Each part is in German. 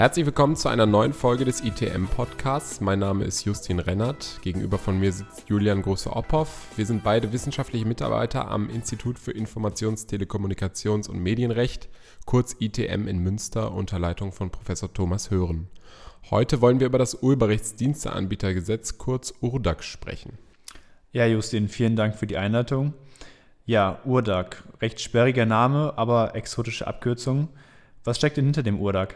Herzlich willkommen zu einer neuen Folge des ITM Podcasts. Mein Name ist Justin Rennert. Gegenüber von mir sitzt Julian Große-Opphoff. Wir sind beide wissenschaftliche Mitarbeiter am Institut für Informations-, Telekommunikations- und Medienrecht, kurz ITM in Münster, unter Leitung von Professor Thomas Hören. Heute wollen wir über das Urheberrechtsdiensteanbietergesetz, kurz URDAG, sprechen. Ja, Justin, vielen Dank für die Einleitung. Ja, URDAG, recht sperriger Name, aber exotische Abkürzung. Was steckt denn hinter dem URDAG?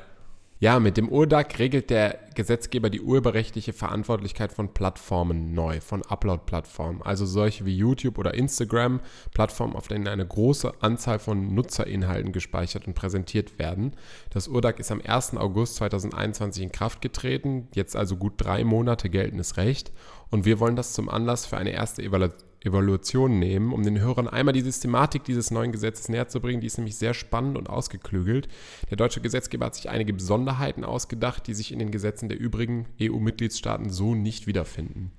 Ja, mit dem URDAC regelt der Gesetzgeber die urheberrechtliche Verantwortlichkeit von Plattformen neu, von Upload-Plattformen, also solche wie YouTube oder Instagram, Plattformen, auf denen eine große Anzahl von Nutzerinhalten gespeichert und präsentiert werden. Das URDAC ist am 1. August 2021 in Kraft getreten, jetzt also gut drei Monate geltendes Recht und wir wollen das zum Anlass für eine erste Evaluation Evaluation nehmen, um den Hörern einmal die Systematik dieses neuen Gesetzes näher zu bringen. Die ist nämlich sehr spannend und ausgeklügelt. Der deutsche Gesetzgeber hat sich einige Besonderheiten ausgedacht, die sich in den Gesetzen der übrigen EU-Mitgliedstaaten so nicht wiederfinden.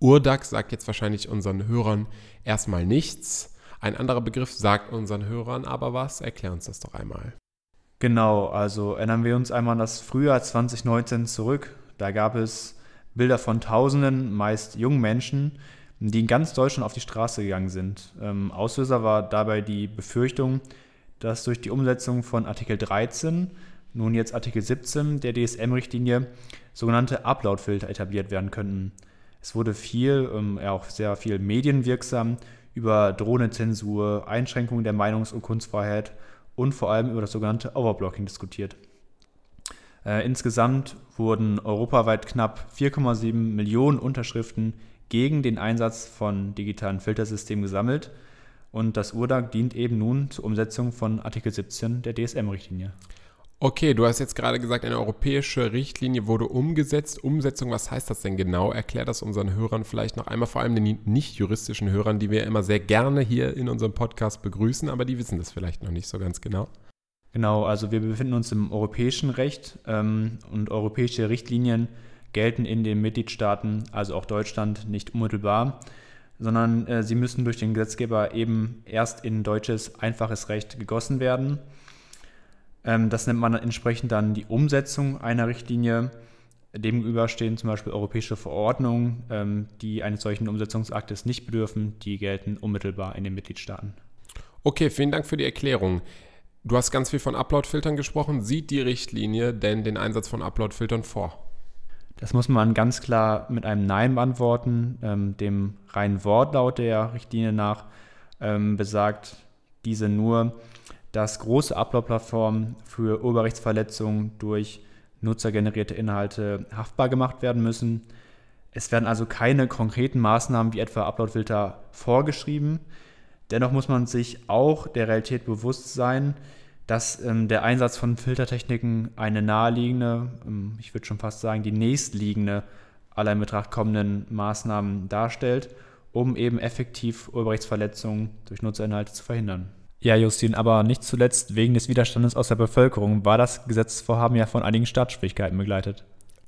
Urdax sagt jetzt wahrscheinlich unseren Hörern erstmal nichts. Ein anderer Begriff sagt unseren Hörern aber was. Erklär uns das doch einmal. Genau, also erinnern wir uns einmal an das Frühjahr 2019 zurück. Da gab es Bilder von Tausenden, meist jungen Menschen, die in ganz Deutschland auf die Straße gegangen sind. Ähm, Auslöser war dabei die Befürchtung, dass durch die Umsetzung von Artikel 13, nun jetzt Artikel 17 der DSM-Richtlinie, sogenannte Upload-Filter etabliert werden könnten. Es wurde viel, ähm, ja auch sehr viel medienwirksam über Drohnenzensur, Einschränkungen der Meinungs- und Kunstfreiheit und vor allem über das sogenannte Overblocking diskutiert. Äh, insgesamt wurden europaweit knapp 4,7 Millionen Unterschriften gegen den Einsatz von digitalen Filtersystemen gesammelt. Und das URDAG dient eben nun zur Umsetzung von Artikel 17 der DSM-Richtlinie. Okay, du hast jetzt gerade gesagt, eine europäische Richtlinie wurde umgesetzt. Umsetzung, was heißt das denn genau? Erklär das unseren Hörern vielleicht noch einmal, vor allem den nicht juristischen Hörern, die wir immer sehr gerne hier in unserem Podcast begrüßen, aber die wissen das vielleicht noch nicht so ganz genau. Genau, also wir befinden uns im europäischen Recht ähm, und europäische Richtlinien gelten in den Mitgliedstaaten, also auch Deutschland, nicht unmittelbar, sondern äh, sie müssen durch den Gesetzgeber eben erst in deutsches einfaches Recht gegossen werden. Ähm, das nennt man entsprechend dann die Umsetzung einer Richtlinie. Demgegenüber stehen zum Beispiel europäische Verordnungen, ähm, die eines solchen Umsetzungsaktes nicht bedürfen, die gelten unmittelbar in den Mitgliedstaaten. Okay, vielen Dank für die Erklärung. Du hast ganz viel von Upload-Filtern gesprochen. Sieht die Richtlinie denn den Einsatz von Upload-Filtern vor? Das muss man ganz klar mit einem Nein beantworten. Ähm, dem reinen Wortlaut der Richtlinie nach ähm, besagt diese nur, dass große Upload-Plattformen für Urheberrechtsverletzungen durch nutzergenerierte Inhalte haftbar gemacht werden müssen. Es werden also keine konkreten Maßnahmen wie etwa Uploadfilter vorgeschrieben. Dennoch muss man sich auch der Realität bewusst sein, dass ähm, der Einsatz von Filtertechniken eine naheliegende, ähm, ich würde schon fast sagen, die nächstliegende aller in Betracht kommenden Maßnahmen darstellt, um eben effektiv Urheberrechtsverletzungen durch Nutzerinhalte zu verhindern. Ja, Justin, aber nicht zuletzt wegen des Widerstandes aus der Bevölkerung war das Gesetzesvorhaben ja von einigen Staatsschwierigkeiten begleitet.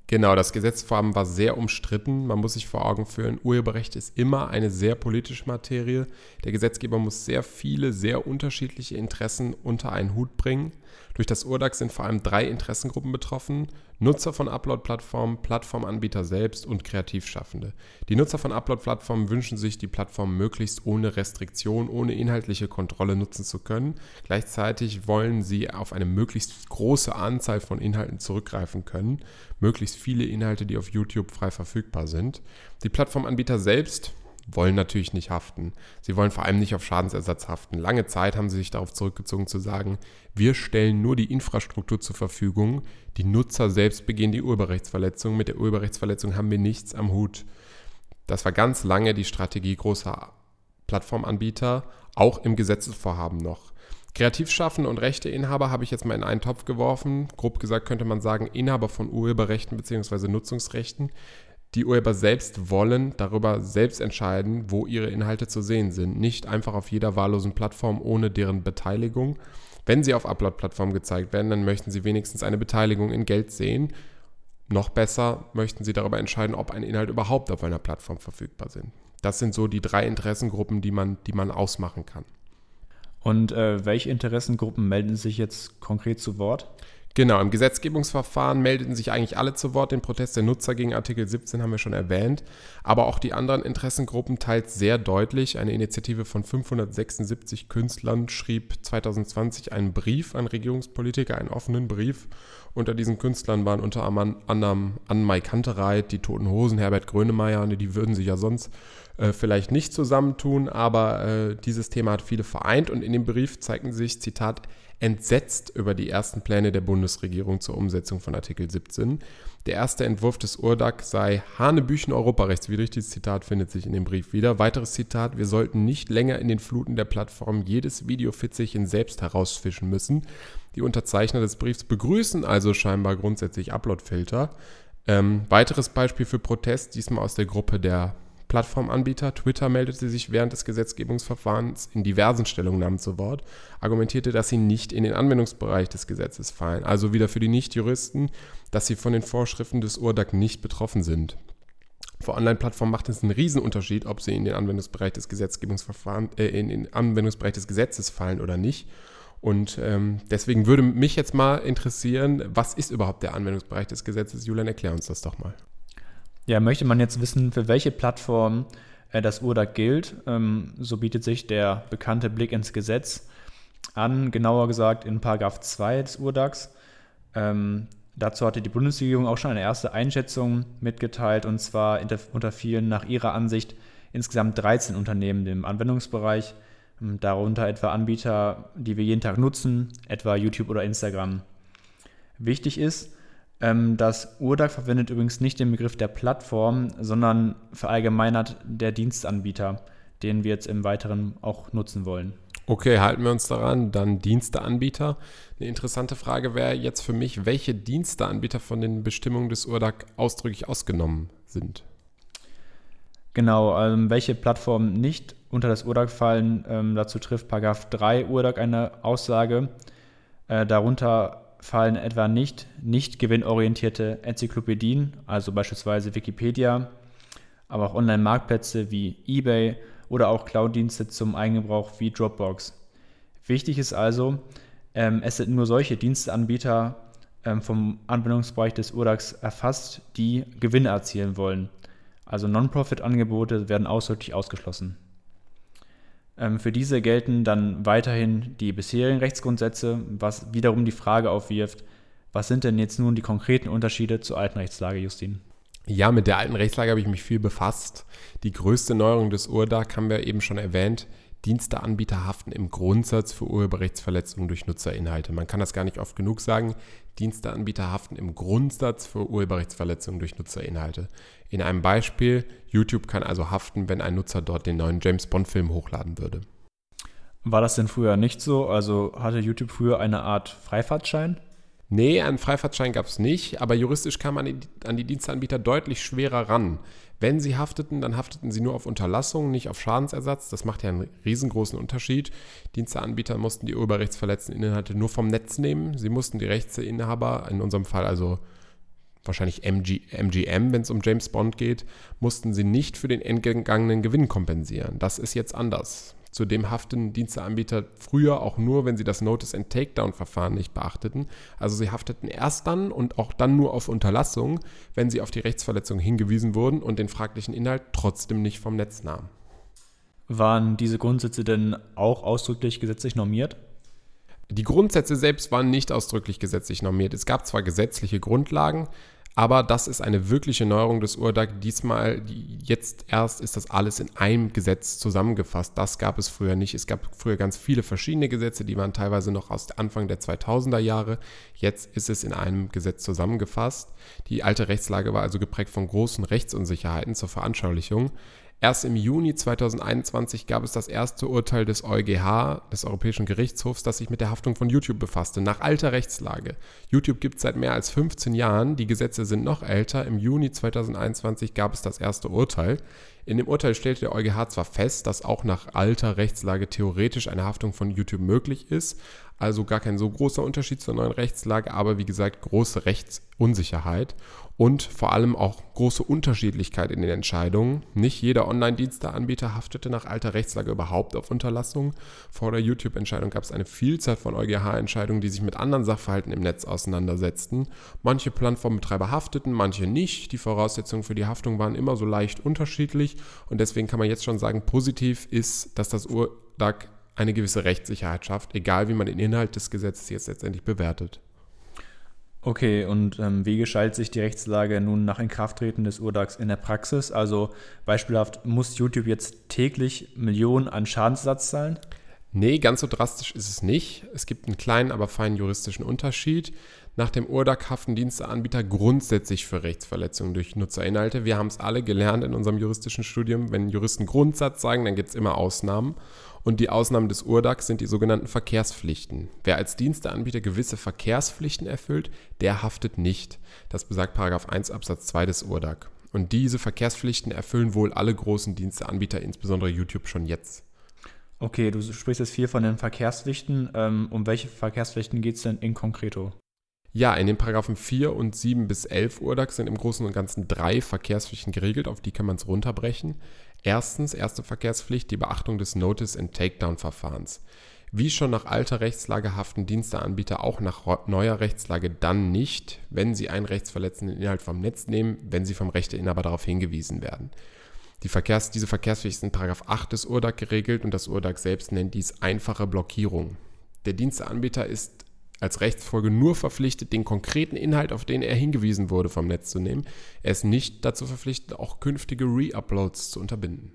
Genau, das Gesetzesvorhaben war sehr umstritten. Man muss sich vor Augen führen, Urheberrecht ist immer eine sehr politische Materie. Der Gesetzgeber muss sehr viele, sehr unterschiedliche Interessen unter einen Hut bringen. Durch das Urdax sind vor allem drei Interessengruppen betroffen. Nutzer von Upload-Plattformen, Plattformanbieter selbst und Kreativschaffende. Die Nutzer von Upload-Plattformen wünschen sich, die Plattform möglichst ohne Restriktion, ohne inhaltliche Kontrolle nutzen zu können. Gleichzeitig wollen sie auf eine möglichst große Anzahl von Inhalten zurückgreifen können. Möglichst viele Inhalte, die auf YouTube frei verfügbar sind. Die Plattformanbieter selbst wollen natürlich nicht haften. Sie wollen vor allem nicht auf Schadensersatz haften. Lange Zeit haben sie sich darauf zurückgezogen zu sagen, wir stellen nur die Infrastruktur zur Verfügung, die Nutzer selbst begehen die Urheberrechtsverletzung, mit der Urheberrechtsverletzung haben wir nichts am Hut. Das war ganz lange die Strategie großer Plattformanbieter, auch im Gesetzesvorhaben noch. Kreativschaffende und Rechteinhaber habe ich jetzt mal in einen Topf geworfen. Grob gesagt könnte man sagen, Inhaber von Urheberrechten bzw. Nutzungsrechten, die Urheber selbst wollen darüber selbst entscheiden, wo ihre Inhalte zu sehen sind. Nicht einfach auf jeder wahllosen Plattform ohne deren Beteiligung. Wenn sie auf Upload-Plattformen gezeigt werden, dann möchten sie wenigstens eine Beteiligung in Geld sehen. Noch besser möchten sie darüber entscheiden, ob ein Inhalt überhaupt auf einer Plattform verfügbar sind. Das sind so die drei Interessengruppen, die man, die man ausmachen kann. Und äh, welche Interessengruppen melden sich jetzt konkret zu Wort? Genau, im Gesetzgebungsverfahren meldeten sich eigentlich alle zu Wort. Den Protest der Nutzer gegen Artikel 17 haben wir schon erwähnt. Aber auch die anderen Interessengruppen teils sehr deutlich. Eine Initiative von 576 Künstlern schrieb 2020 einen Brief an Regierungspolitiker, einen offenen Brief. Unter diesen Künstlern waren unter anderem Anne-Mai Kantereit, die Toten Hosen, Herbert Grönemeyer. Die würden sich ja sonst äh, vielleicht nicht zusammentun, aber äh, dieses Thema hat viele vereint und in dem Brief zeigten sich, Zitat, entsetzt über die ersten Pläne der Bundesregierung zur Umsetzung von Artikel 17. Der erste Entwurf des URDAC sei Hanebüchen europarechtswidrig. Dieses Zitat findet sich in dem Brief wieder. Weiteres Zitat: Wir sollten nicht länger in den Fluten der Plattform jedes Video Fitzelchen selbst herausfischen müssen. Die Unterzeichner des Briefs begrüßen also scheinbar grundsätzlich Uploadfilter. Ähm, weiteres Beispiel für Protest, diesmal aus der Gruppe der Plattformanbieter. Twitter meldete sich während des Gesetzgebungsverfahrens in diversen Stellungnahmen zu Wort, argumentierte, dass sie nicht in den Anwendungsbereich des Gesetzes fallen, also wieder für die Nichtjuristen, dass sie von den Vorschriften des URDAC nicht betroffen sind. Für Online-Plattformen macht es einen Riesenunterschied, ob sie in den Anwendungsbereich des Gesetzgebungsverfahrens, äh, in den Anwendungsbereich des Gesetzes fallen oder nicht. Und ähm, deswegen würde mich jetzt mal interessieren, was ist überhaupt der Anwendungsbereich des Gesetzes? Julian, erklär uns das doch mal. Ja, möchte man jetzt wissen, für welche Plattform äh, das URDAC gilt, ähm, so bietet sich der bekannte Blick ins Gesetz an, genauer gesagt in Paragraph 2 des URDACs. Ähm, dazu hatte die Bundesregierung auch schon eine erste Einschätzung mitgeteilt, und zwar unter vielen nach ihrer Ansicht insgesamt 13 Unternehmen im Anwendungsbereich, ähm, darunter etwa Anbieter, die wir jeden Tag nutzen, etwa YouTube oder Instagram. Wichtig ist, das URDAC verwendet übrigens nicht den Begriff der Plattform, sondern verallgemeinert der Dienstanbieter, den wir jetzt im Weiteren auch nutzen wollen. Okay, halten wir uns daran. Dann Diensteanbieter. Eine interessante Frage wäre jetzt für mich, welche Diensteanbieter von den Bestimmungen des URDAC ausdrücklich ausgenommen sind. Genau, ähm, welche Plattformen nicht unter das URDAC fallen, ähm, dazu trifft Paragraph 3 URDAC eine Aussage. Äh, darunter fallen etwa nicht nicht gewinnorientierte Enzyklopädien, also beispielsweise Wikipedia, aber auch Online-Marktplätze wie eBay oder auch Cloud-Dienste zum Eigengebrauch wie Dropbox. Wichtig ist also, ähm, es sind nur solche Diensteanbieter ähm, vom Anwendungsbereich des URDAX erfasst, die Gewinne erzielen wollen. Also Non-Profit-Angebote werden ausdrücklich ausgeschlossen. Ähm, für diese gelten dann weiterhin die bisherigen Rechtsgrundsätze, was wiederum die Frage aufwirft, was sind denn jetzt nun die konkreten Unterschiede zur alten Rechtslage, Justin? Ja, mit der alten Rechtslage habe ich mich viel befasst. Die größte Neuerung des URDAC haben wir eben schon erwähnt. Diensteanbieter haften im Grundsatz für Urheberrechtsverletzungen durch Nutzerinhalte. Man kann das gar nicht oft genug sagen. Diensteanbieter haften im Grundsatz für Urheberrechtsverletzungen durch Nutzerinhalte. In einem Beispiel, YouTube kann also haften, wenn ein Nutzer dort den neuen James Bond-Film hochladen würde. War das denn früher nicht so? Also hatte YouTube früher eine Art Freifahrtschein? Nee, einen Freifahrtschein gab es nicht, aber juristisch kam man an die Diensteanbieter deutlich schwerer ran. Wenn sie hafteten, dann hafteten sie nur auf Unterlassung, nicht auf Schadensersatz. Das macht ja einen riesengroßen Unterschied. Diensteanbieter mussten die urheberrechtsverletzten Inhalte nur vom Netz nehmen. Sie mussten die Rechtsinhaber, in unserem Fall also wahrscheinlich MG, MGM, wenn es um James Bond geht, mussten sie nicht für den entgangenen Gewinn kompensieren. Das ist jetzt anders. Zudem haften Diensteanbieter früher auch nur, wenn sie das Notice and Takedown-Verfahren nicht beachteten. Also sie hafteten erst dann und auch dann nur auf Unterlassung, wenn sie auf die Rechtsverletzung hingewiesen wurden und den fraglichen Inhalt trotzdem nicht vom Netz nahmen. Waren diese Grundsätze denn auch ausdrücklich gesetzlich normiert? Die Grundsätze selbst waren nicht ausdrücklich gesetzlich normiert. Es gab zwar gesetzliche Grundlagen, aber das ist eine wirkliche Neuerung des URDAC. Diesmal, jetzt erst ist das alles in einem Gesetz zusammengefasst. Das gab es früher nicht. Es gab früher ganz viele verschiedene Gesetze, die waren teilweise noch aus Anfang der 2000er Jahre. Jetzt ist es in einem Gesetz zusammengefasst. Die alte Rechtslage war also geprägt von großen Rechtsunsicherheiten zur Veranschaulichung. Erst im Juni 2021 gab es das erste Urteil des EuGH, des Europäischen Gerichtshofs, das sich mit der Haftung von YouTube befasste, nach alter Rechtslage. YouTube gibt es seit mehr als 15 Jahren, die Gesetze sind noch älter. Im Juni 2021 gab es das erste Urteil. In dem Urteil stellte der EuGH zwar fest, dass auch nach alter Rechtslage theoretisch eine Haftung von YouTube möglich ist, Also gar kein so großer Unterschied zur neuen Rechtslage, aber wie gesagt, große Rechtsunsicherheit und vor allem auch große Unterschiedlichkeit in den Entscheidungen. Nicht jeder Online-Diensteanbieter haftete nach alter Rechtslage überhaupt auf Unterlassung. Vor der YouTube-Entscheidung gab es eine Vielzahl von EuGH-Entscheidungen, die sich mit anderen Sachverhalten im Netz auseinandersetzten. Manche Plattformbetreiber hafteten, manche nicht. Die Voraussetzungen für die Haftung waren immer so leicht unterschiedlich und deswegen kann man jetzt schon sagen, positiv ist, dass das URDAG eine gewisse Rechtssicherheit schafft, egal wie man den Inhalt des Gesetzes jetzt letztendlich bewertet. Okay, und ähm, wie gestaltet sich die Rechtslage nun nach Inkrafttreten des Urdags in der Praxis? Also beispielhaft, muss YouTube jetzt täglich Millionen an Schadensersatz zahlen? Nee, ganz so drastisch ist es nicht. Es gibt einen kleinen, aber feinen juristischen Unterschied. Nach dem URDAC haften Diensteanbieter grundsätzlich für Rechtsverletzungen durch Nutzerinhalte. Wir haben es alle gelernt in unserem juristischen Studium. Wenn Juristen Grundsatz sagen, dann gibt es immer Ausnahmen. Und die Ausnahmen des URDAC sind die sogenannten Verkehrspflichten. Wer als Diensteanbieter gewisse Verkehrspflichten erfüllt, der haftet nicht. Das besagt 1 Absatz 2 des URDAC. Und diese Verkehrspflichten erfüllen wohl alle großen Diensteanbieter, insbesondere YouTube, schon jetzt. Okay, du sprichst jetzt viel von den Verkehrspflichten. Ähm, um welche Verkehrspflichten geht es denn in konkreto? Ja, in den Paragraphen 4 und 7 bis 11 URDAC sind im Großen und Ganzen drei Verkehrspflichten geregelt, auf die kann man es runterbrechen. Erstens, erste Verkehrspflicht, die Beachtung des Notice- and Takedown-Verfahrens. Wie schon nach alter Rechtslage haften Diensteanbieter auch nach neuer Rechtslage dann nicht, wenn sie einen rechtsverletzenden Inhalt vom Netz nehmen, wenn sie vom Rechteinhaber darauf hingewiesen werden. Die Verkehrs-, diese Verkehrspflicht ist in 8 des URDAG geregelt und das URDAG selbst nennt dies einfache Blockierung. Der Diensteanbieter ist als Rechtsfolge nur verpflichtet, den konkreten Inhalt, auf den er hingewiesen wurde, vom Netz zu nehmen. Er ist nicht dazu verpflichtet, auch künftige Re-Uploads zu unterbinden.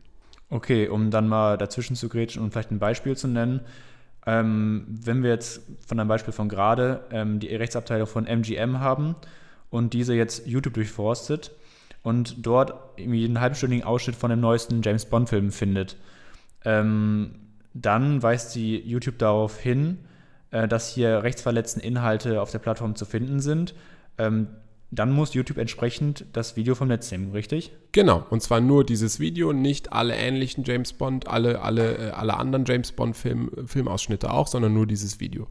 Okay, um dann mal dazwischen zu grätschen und vielleicht ein Beispiel zu nennen. Ähm, wenn wir jetzt von einem Beispiel von gerade ähm, die Rechtsabteilung von MGM haben und diese jetzt YouTube durchforstet und dort irgendwie einen halbstündigen Ausschnitt von dem neuesten James Bond-Film findet, ähm, dann weist sie YouTube darauf hin, äh, dass hier rechtsverletzende Inhalte auf der Plattform zu finden sind, ähm, dann muss YouTube entsprechend das Video vom Netz nehmen, richtig? Genau, und zwar nur dieses Video, nicht alle ähnlichen James Bond, alle, alle, äh, alle anderen James Bond-Film, Filmausschnitte auch, sondern nur dieses Video.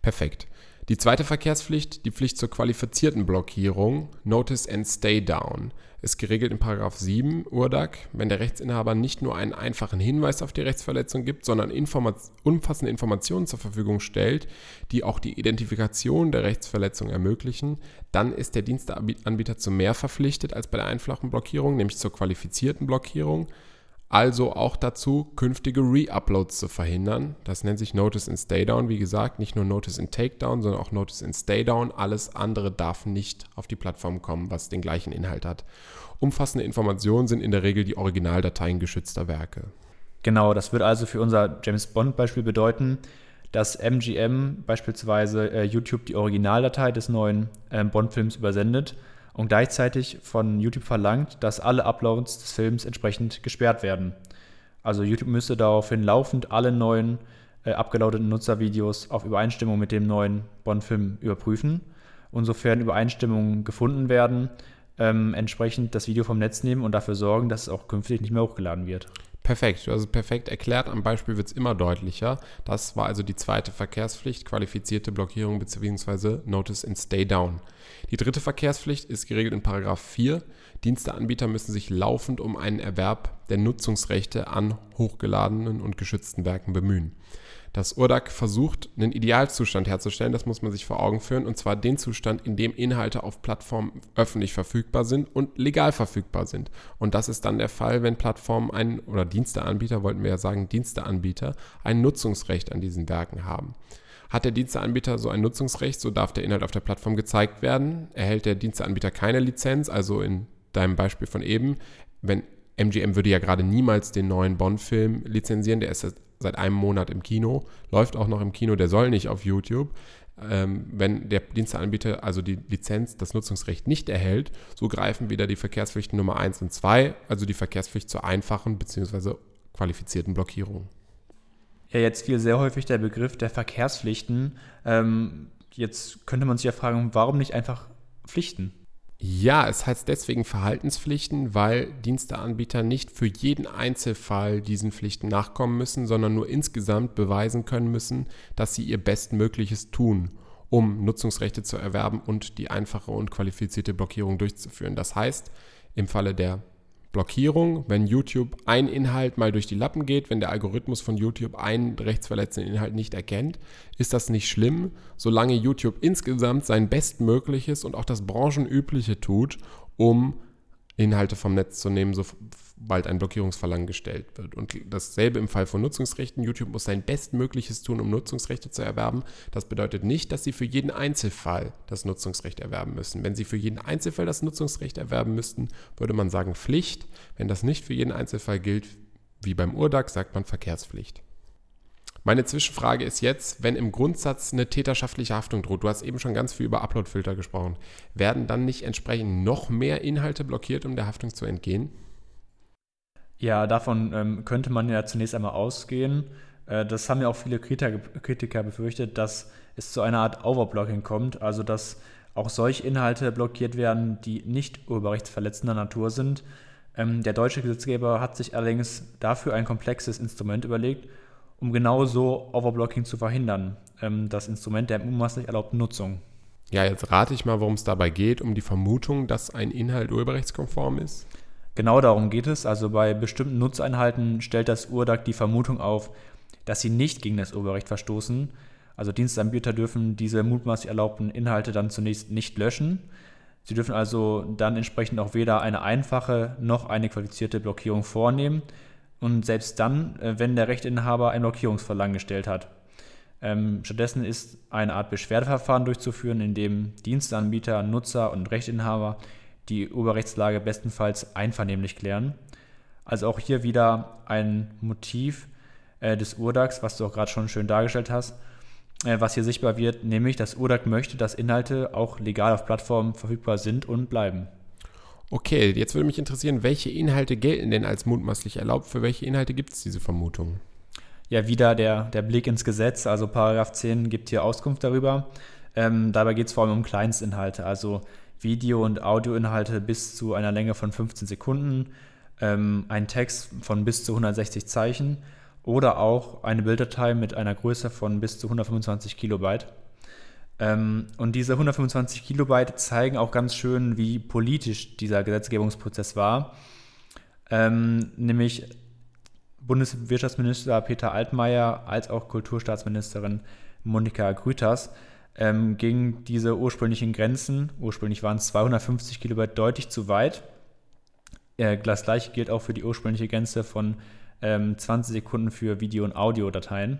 Perfekt. Die zweite Verkehrspflicht, die Pflicht zur qualifizierten Blockierung, Notice and Stay Down, ist geregelt in 7 URDAG, wenn der Rechtsinhaber nicht nur einen einfachen Hinweis auf die Rechtsverletzung gibt, sondern informa umfassende Informationen zur Verfügung stellt, die auch die Identifikation der Rechtsverletzung ermöglichen, dann ist der Diensteanbieter zu mehr verpflichtet als bei der einfachen Blockierung, nämlich zur qualifizierten Blockierung also auch dazu, künftige Re-Uploads zu verhindern. Das nennt sich Notice in Stay Down. Wie gesagt, nicht nur Notice in Takedown, sondern auch Notice in Stay Down. Alles andere darf nicht auf die Plattform kommen, was den gleichen Inhalt hat. Umfassende Informationen sind in der Regel die Originaldateien geschützter Werke. Genau, das wird also für unser James Bond-Beispiel bedeuten, dass MGM beispielsweise äh, YouTube die Originaldatei des neuen äh, Bond-Films übersendet und gleichzeitig von YouTube verlangt, dass alle Uploads des Films entsprechend gesperrt werden. Also YouTube müsste daraufhin laufend alle neuen äh, abgelauteten Nutzervideos auf Übereinstimmung mit dem neuen Bond-Film überprüfen und sofern Übereinstimmungen gefunden werden, ähm, entsprechend das Video vom Netz nehmen und dafür sorgen, dass es auch künftig nicht mehr hochgeladen wird. Perfekt, du hast es perfekt erklärt. Am Beispiel wird es immer deutlicher. Das war also die zweite Verkehrspflicht, qualifizierte Blockierung bzw. Notice in Stay Down. Die dritte Verkehrspflicht ist geregelt in Paragraph 4. Diensteanbieter müssen sich laufend um einen Erwerb der Nutzungsrechte an hochgeladenen und geschützten Werken bemühen. Das URDAC versucht, einen Idealzustand herzustellen, das muss man sich vor Augen führen, und zwar den Zustand, in dem Inhalte auf Plattformen öffentlich verfügbar sind und legal verfügbar sind. Und das ist dann der Fall, wenn Plattformen einen, oder Diensteanbieter, wollten wir ja sagen, Diensteanbieter, ein Nutzungsrecht an diesen Werken haben. Hat der Diensteanbieter so ein Nutzungsrecht, so darf der Inhalt auf der Plattform gezeigt werden. Erhält der Diensteanbieter keine Lizenz, also in deinem Beispiel von eben, wenn MGM würde ja gerade niemals den neuen Bond-Film lizenzieren, der ist seit einem Monat im Kino, läuft auch noch im Kino, der soll nicht auf YouTube. Ähm, wenn der Diensteanbieter also die Lizenz, das Nutzungsrecht nicht erhält, so greifen wieder die Verkehrspflichten Nummer 1 und 2, also die Verkehrspflicht zur einfachen bzw. qualifizierten Blockierung. Ja, jetzt fiel sehr häufig der Begriff der Verkehrspflichten. Ähm, jetzt könnte man sich ja fragen, warum nicht einfach Pflichten? Ja, es heißt deswegen Verhaltenspflichten, weil Diensteanbieter nicht für jeden Einzelfall diesen Pflichten nachkommen müssen, sondern nur insgesamt beweisen können müssen, dass sie ihr Bestmögliches tun, um Nutzungsrechte zu erwerben und die einfache und qualifizierte Blockierung durchzuführen. Das heißt, im Falle der Blockierung, wenn YouTube ein Inhalt mal durch die Lappen geht, wenn der Algorithmus von YouTube einen rechtsverletzenden Inhalt nicht erkennt, ist das nicht schlimm, solange YouTube insgesamt sein Bestmögliches und auch das Branchenübliche tut, um Inhalte vom Netz zu nehmen, sobald ein Blockierungsverlangen gestellt wird. Und dasselbe im Fall von Nutzungsrechten. YouTube muss sein Bestmögliches tun, um Nutzungsrechte zu erwerben. Das bedeutet nicht, dass sie für jeden Einzelfall das Nutzungsrecht erwerben müssen. Wenn sie für jeden Einzelfall das Nutzungsrecht erwerben müssten, würde man sagen Pflicht. Wenn das nicht für jeden Einzelfall gilt, wie beim Urdax, sagt man Verkehrspflicht. Meine Zwischenfrage ist jetzt, wenn im Grundsatz eine täterschaftliche Haftung droht, du hast eben schon ganz viel über Uploadfilter gesprochen, werden dann nicht entsprechend noch mehr Inhalte blockiert, um der Haftung zu entgehen? Ja, davon ähm, könnte man ja zunächst einmal ausgehen. Äh, das haben ja auch viele Kritiker, befürchtet, dass es zu einer Art Overblocking kommt, also dass auch solche Inhalte blockiert werden, die nicht urheberrechtsverletzender Natur sind. Ähm, der deutsche Gesetzgeber hat sich allerdings dafür ein komplexes Instrument überlegt um genau so Overblocking zu verhindern. Ähm, das Instrument der mutmaßlich erlaubten Nutzung. Ja, jetzt rate ich mal, worum es dabei geht, um die Vermutung, dass ein Inhalt urheberrechtskonform ist. Genau darum geht es. Also bei bestimmten Nutzeinhalten stellt das URDAC die Vermutung auf, dass sie nicht gegen das Urheberrecht verstoßen. Also Dienstanbieter dürfen diese mutmaßlich erlaubten Inhalte dann zunächst nicht löschen. Sie dürfen also dann entsprechend auch weder eine einfache noch eine qualifizierte Blockierung vornehmen und selbst dann, äh, wenn der Rechteinhaber ein Blockierungsverlangen gestellt hat. Ähm, stattdessen ist eine Art Beschwerdeverfahren durchzuführen, in dem Dienstanbieter, Nutzer und Rechteinhaber die Urheberrechtslage bestenfalls einvernehmlich klären. Also auch hier wieder ein Motiv äh, des Urdax, was du auch gerade schon schön dargestellt hast, äh, was hier sichtbar wird, nämlich das Urdax möchte, dass Inhalte auch legal auf Plattformen verfügbar sind und bleiben. Okay, jetzt würde mich interessieren, welche Inhalte gelten denn als mutmaßlich erlaubt? Für welche Inhalte gibt es diese Vermutung? Ja, wieder der, der Blick ins Gesetz, also Paragraph 10 gibt hier Auskunft darüber. Ähm, dabei geht es vor allem um Kleinstinhalte, also Video- und Audioinhalte bis zu einer Länge von 15 Sekunden, ähm, ein Text von bis zu 160 Zeichen oder auch eine Bilddatei mit einer Größe von bis zu 125 Kilobyte. Ähm, und diese 125 Kilobyte zeigen auch ganz schön, wie politisch dieser Gesetzgebungsprozess war. Ähm, nämlich Bundeswirtschaftsminister Peter Altmaier als auch Kulturstaatsministerin Monika Grüters ähm, gingen diese ursprünglichen Grenzen, ursprünglich waren es 250 Kilobyte, deutlich zu weit. Äh, das gleiche gilt auch für die ursprüngliche Grenze von ähm, 20 Sekunden für Video- und Audiodateien.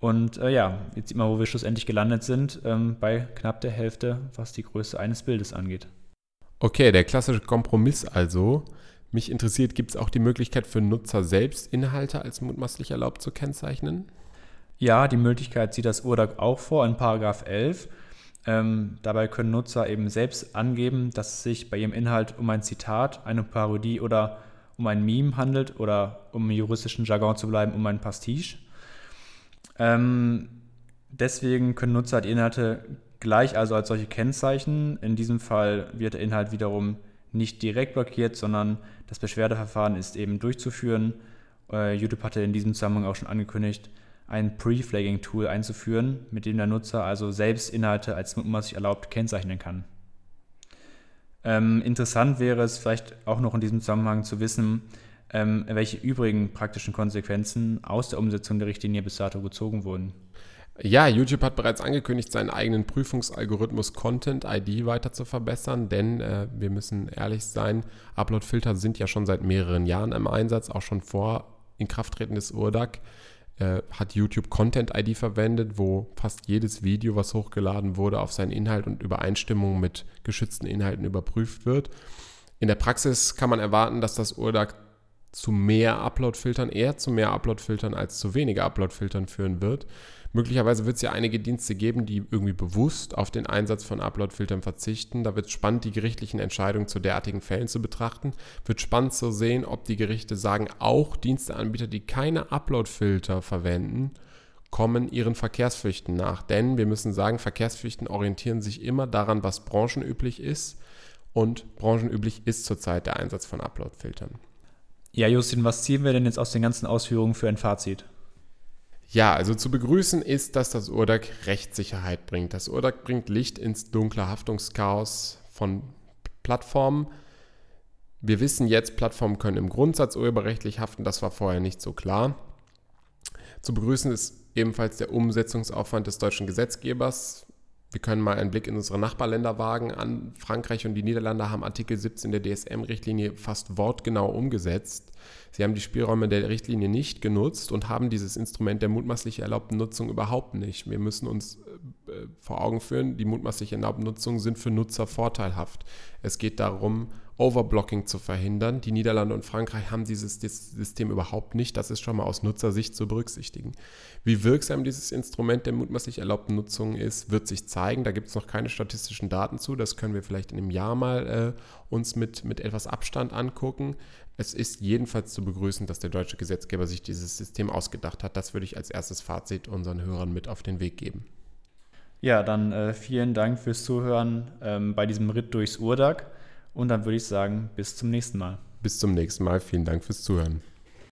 Und äh, ja, jetzt sieht man, wo wir schlussendlich gelandet sind, ähm, bei knapp der Hälfte, was die Größe eines Bildes angeht. Okay, der klassische Kompromiss also. Mich interessiert, gibt es auch die Möglichkeit für Nutzer selbst Inhalte als mutmaßlich erlaubt zu kennzeichnen? Ja, die Möglichkeit sieht das URDAC auch vor in Paragraph 11. Ähm, dabei können Nutzer eben selbst angeben, dass es sich bei ihrem Inhalt um ein Zitat, eine Parodie oder um ein Meme handelt oder um juristischen Jargon zu bleiben, um ein Pastiche. Ähm, deswegen können Nutzer die Inhalte gleich also als solche kennzeichnen. In diesem Fall wird der Inhalt wiederum nicht direkt blockiert, sondern das Beschwerdeverfahren ist eben durchzuführen. Äh, YouTube hatte in diesem Zusammenhang auch schon angekündigt, ein Pre-Flagging-Tool einzuführen, mit dem der Nutzer also selbst Inhalte als mutmaßlich erlaubt kennzeichnen kann. Ähm, interessant wäre es vielleicht auch noch in diesem Zusammenhang zu wissen, ähm, welche übrigen praktischen Konsequenzen aus der Umsetzung der Richtlinie bis dato gezogen wurden. Ja, YouTube hat bereits angekündigt, seinen eigenen Prüfungsalgorithmus Content ID weiter zu verbessern, denn äh, wir müssen ehrlich sein, Uploadfilter sind ja schon seit mehreren Jahren im Einsatz, auch schon vor Inkrafttreten des URDAC äh, hat YouTube Content ID verwendet, wo fast jedes Video, was hochgeladen wurde, auf seinen Inhalt und Übereinstimmung mit geschützten Inhalten überprüft wird. In der Praxis kann man erwarten, dass das URDAC zu mehr Upload-Filtern, eher zu mehr Upload-Filtern als zu weniger Upload-Filtern führen wird. Möglicherweise wird es ja einige Dienste geben, die irgendwie bewusst auf den Einsatz von Upload-Filtern verzichten. Da wird es spannend, die gerichtlichen Entscheidungen zu derartigen Fällen zu betrachten. Wird spannend zu sehen, ob die Gerichte sagen, auch Diensteanbieter, die keine Upload-Filter verwenden, kommen ihren Verkehrspflichten nach. Denn wir müssen sagen, Verkehrspflichten orientieren sich immer daran, was branchenüblich ist und branchenüblich ist zurzeit der Einsatz von Upload-Filtern. Ja, Justin, was ziehen wir denn jetzt aus den ganzen Ausführungen für ein Fazit? Ja, also zu begrüßen ist, dass das URDAC Rechtssicherheit bringt. Das URDAC bringt Licht ins dunkle Haftungschaos von Plattformen. Wir wissen jetzt, Plattformen können im Grundsatz urheberrechtlich haften. Das war vorher nicht so klar. Zu begrüßen ist ebenfalls der Umsetzungsaufwand des deutschen Gesetzgebers. Wir können mal einen Blick in unsere Nachbarländer wagen. An Frankreich und die Niederlande haben Artikel 17 der DSM-Richtlinie fast wortgenau umgesetzt. Sie haben die Spielräume der Richtlinie nicht genutzt und haben dieses Instrument der mutmaßlich erlaubten Nutzung überhaupt nicht. Wir müssen uns äh, vor Augen führen, die mutmaßlich erlaubten Nutzungen sind für Nutzer vorteilhaft. Es geht darum, Overblocking zu verhindern. Die Niederlande und Frankreich haben dieses System überhaupt nicht. Das ist schon mal aus Nutzersicht zu berücksichtigen. Wie wirksam dieses Instrument der mutmaßlich erlaubten Nutzung ist, wird sich zeigen. Da gibt es noch keine statistischen Daten zu. Das können wir vielleicht in einem Jahr mal äh, uns mit, mit etwas Abstand angucken. Es ist jedenfalls zu begrüßen, dass der deutsche Gesetzgeber sich dieses System ausgedacht hat. Das würde ich als erstes Fazit unseren Hörern mit auf den Weg geben. Ja, dann äh, vielen Dank fürs Zuhören ähm, bei diesem Ritt durchs Urdag. Und dann würde ich sagen, bis zum nächsten Mal. Bis zum nächsten Mal. Vielen Dank fürs Zuhören.